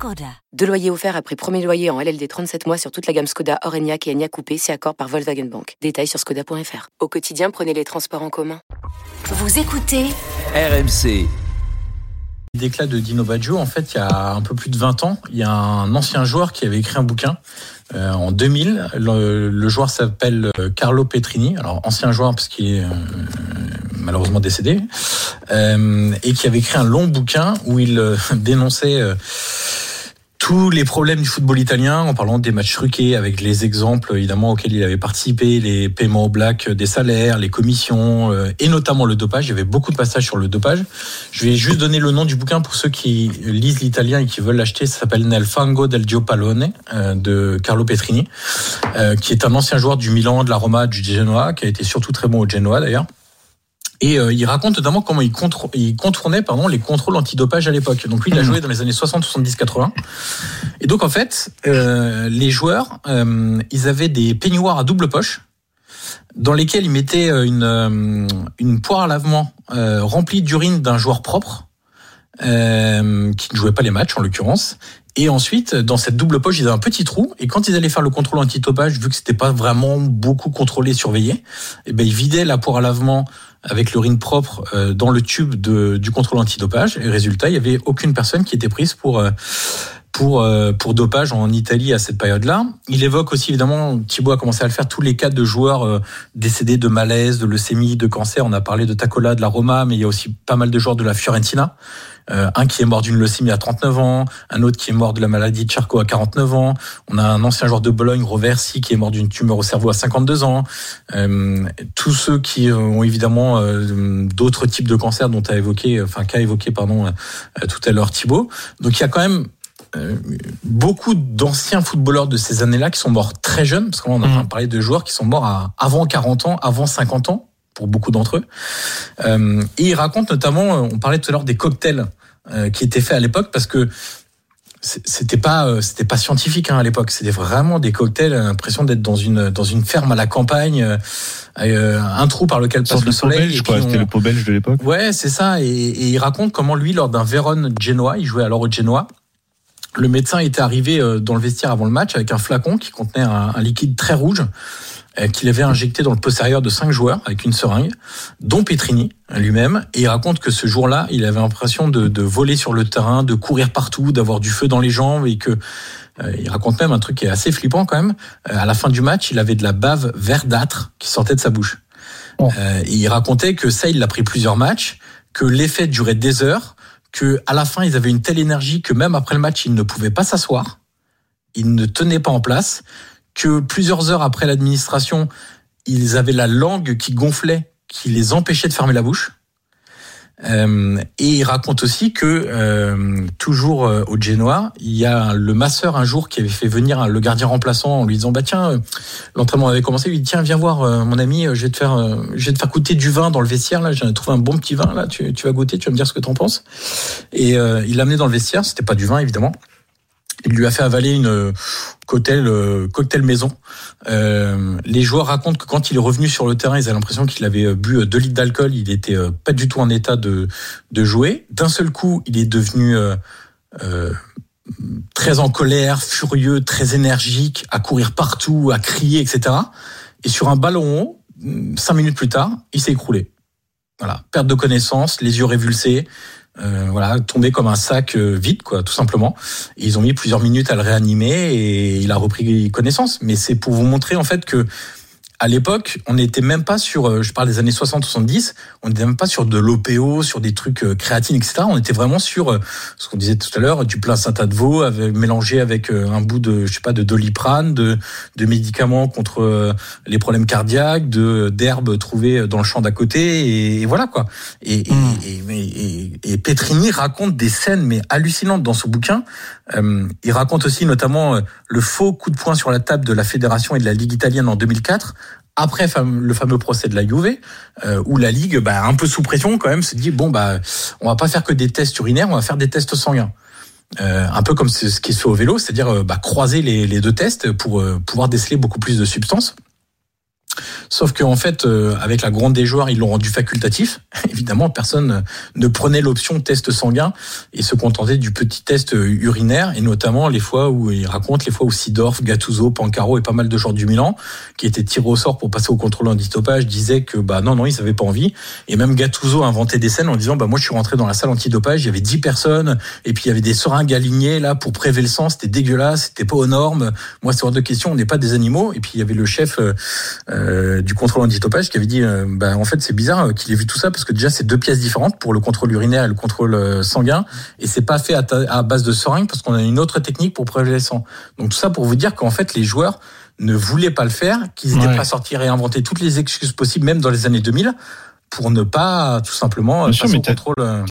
Skoda. Deux loyers offerts après premier loyer en LLD 37 mois sur toute la gamme Skoda, Orenia et Enya Coupé, c'est accord par Volkswagen Bank. Détails sur skoda.fr. Au quotidien, prenez les transports en commun. Vous écoutez RMC. D'éclat de Dino Baggio, en fait, il y a un peu plus de 20 ans, il y a un ancien joueur qui avait écrit un bouquin euh, en 2000. Le, le joueur s'appelle euh, Carlo Petrini, alors ancien joueur parce qu'il est euh, malheureusement décédé, euh, et qui avait écrit un long bouquin où il euh, dénonçait euh, tous les problèmes du football italien en parlant des matchs truqués avec les exemples évidemment auxquels il avait participé, les paiements au black des salaires, les commissions euh, et notamment le dopage. Il y avait beaucoup de passages sur le dopage. Je vais juste donner le nom du bouquin pour ceux qui lisent l'italien et qui veulent l'acheter. Ça s'appelle Nel fango del Giopallone euh, de Carlo Petrini, euh, qui est un ancien joueur du Milan, de la Roma, du Genoa, qui a été surtout très bon au Genoa d'ailleurs. Et euh, il raconte notamment comment il, contournait pardon, les contrôles antidopage à l'époque. Donc lui, il a joué dans les années 60, 70, 80. Et donc en fait, euh, les joueurs, euh, ils avaient des peignoirs à double poche dans lesquels ils mettaient euh, une, euh, une poire à lavement euh, remplie d'urine d'un joueur propre euh, qui ne jouait pas les matchs en l'occurrence. Et ensuite, dans cette double poche, ils avaient un petit trou. Et quand ils allaient faire le contrôle antidopage, vu que c'était pas vraiment beaucoup contrôlé, surveillé, eh ben ils vidaient la poire à lavement avec l'urine propre euh, dans le tube de, du contrôle antidopage. Et résultat, il y avait aucune personne qui était prise pour euh, pour euh, pour dopage en Italie à cette période-là. Il évoque aussi évidemment Thibaut a commencé à le faire tous les cas de joueurs euh, décédés de malaise, de leucémie, de cancer. On a parlé de Tacola, de la Roma, mais il y a aussi pas mal de joueurs de la Fiorentina. Euh, un qui est mort d'une leucémie à 39 ans, un autre qui est mort de la maladie de Charcot à 49 ans. On a un ancien joueur de Bologne, Roversi, qui est mort d'une tumeur au cerveau à 52 ans. Euh, tous ceux qui ont évidemment euh, d'autres types de cancers dont a évoqué, enfin qu'a évoqué pardon euh, tout à l'heure Thibaut. Donc il y a quand même euh, beaucoup d'anciens footballeurs de ces années-là qui sont morts très jeunes, parce qu'on a Mhm. parlé de joueurs qui sont morts à avant 40 ans, avant 50 ans, pour beaucoup d'entre eux. Euh, et il raconte notamment, euh, on parlait tout à l'heure des cocktails euh, qui étaient faits à l'époque, parce que c'était pas euh, c'était pas scientifique hein, à l'époque c'était vraiment des cocktails l'impression d'être dans une dans une ferme à la campagne euh, un trou par lequel passe le soleil belge, quoi. puis C'était on- le pot belge de l'époque. Ouais, c'est ça. Et, et il raconte comment lui, lors d'un Vérone Genoa, il jouait alors au Genoa. Le médecin était arrivé euh, dans le vestiaire avant le match avec un flacon qui contenait un, un liquide très rouge euh, qu'il avait injecté dans le postérieur de cinq joueurs avec une seringue, dont Petrini lui-même. Et il raconte que ce jour-là, il avait l'impression de, de voler sur le terrain, de courir partout, d'avoir du feu dans les jambes et que euh, il raconte même un truc qui est assez flippant quand même. Euh, à la fin du match, il avait de la bave verdâtre qui sortait de sa bouche. Oh. Euh, et il racontait que ça, il l'a pris plusieurs matchs, que l'effet durait des heures, que à la fin, ils avaient une telle énergie que même après le match, ils ne pouvaient pas s'asseoir, ils ne tenaient pas en place, que plusieurs heures après l'administration, ils avaient la langue qui gonflait, qui les empêchait de fermer la bouche. Euh, et il raconte aussi que euh, toujours euh, au Genoa, il y a le masseur un jour qui avait fait venir le gardien remplaçant en lui disant bah tiens euh, l'entraînement avait commencé, il lui dit tiens viens voir mon ami, je vais te faire je vais te faire goûter du vin dans le vestiaire là, j'ai trouvé un bon petit vin là, tu, tu vas goûter, tu vas me dire ce que t'en penses. Et il l'a amené dans le vestiaire, c'était pas du vin évidemment. Il lui a fait avaler une euh, cocktail euh, cocktail maison. Euh, les joueurs racontent que quand il est revenu sur le terrain, ils avaient l'impression qu'il avait euh, bu 2 litres d'alcool. Il était pas du tout en état de, de jouer. D'un seul coup, il est devenu euh, euh, très en colère, furieux, très énergique, à courir partout, à crier, etc. Et sur un ballon haut, cinq minutes plus tard, il s'est écroulé. Voilà, perte de connaissance, les yeux révulsés, euh, voilà, tombé comme un sac euh, vide, quoi, tout simplement. Ils ont mis plusieurs minutes à le réanimer et il a repris connaissance. Mais c'est pour vous montrer en fait que à l'époque, on n'était même pas sur, euh, je parle des années 60-70, on n'était même pas sur de l'OPO, sur des trucs euh, créatine, etc. On était vraiment sur euh, ce qu'on disait tout à l'heure, du plein saint de veau mélangé avec un bout de, je sais pas, de doliprane, de, de médicaments contre les problèmes cardiaques, de d'herbes trouvées dans le champ d'à côté, et, et voilà quoi. Et, et- et Petrini raconte des scènes mais hallucinantes dans ce bouquin. Euh, il raconte aussi notamment euh, le faux coup de poing sur la table de la fédération et de la ligue italienne en 2004 après le fameux procès de la Juve, euh, où la Ligue, bah, un peu sous pression quand même, se dit bon bah on va pas faire que des tests urinaires, on va faire des tests sanguins. Un peu comme ce qui se fait au vélo, c'est-à-dire bah, croiser les, deux tests pour pouvoir déceler beaucoup plus de substances. Sauf qu'en fait, euh, avec la grande des joueurs, ils l'ont rendu facultatif. Évidemment, personne ne prenait l'option test sanguin et se contentait du petit test urinaire, et notamment les fois où il raconte les fois où Sidorf, Gattuso, Pancaro et pas mal de joueurs du Milan, qui étaient tirés au sort pour passer au contrôle antidopage, disaient que bah non, non, ils n'avaient pas envie. Et même Gattuso inventait des scènes en disant bah moi je suis rentré dans la salle antidopage, il y avait 10 personnes, et puis il y avait des seringues alignées là pour prélever le sang, c'était dégueulasse, c'était pas aux normes. Moi, c'est hors de question, on n'est pas des animaux. Et puis il y avait le chef euh, du contrôle antidopage qui avait dit euh, bah, en fait c'est bizarre euh, qu'il ait vu tout ça parce que déjà c'est deux pièces différentes pour le contrôle urinaire et le contrôle euh, sanguin et c'est pas fait à, base de seringue parce qu'on a une autre technique pour prélever le sang. Donc tout ça pour vous dire qu'en fait les joueurs ne voulaient pas le faire, qu'ils n'étaient pas sortis et inventer toutes les excuses possibles même dans les années 2000 pour ne pas tout simplement passer au contrôle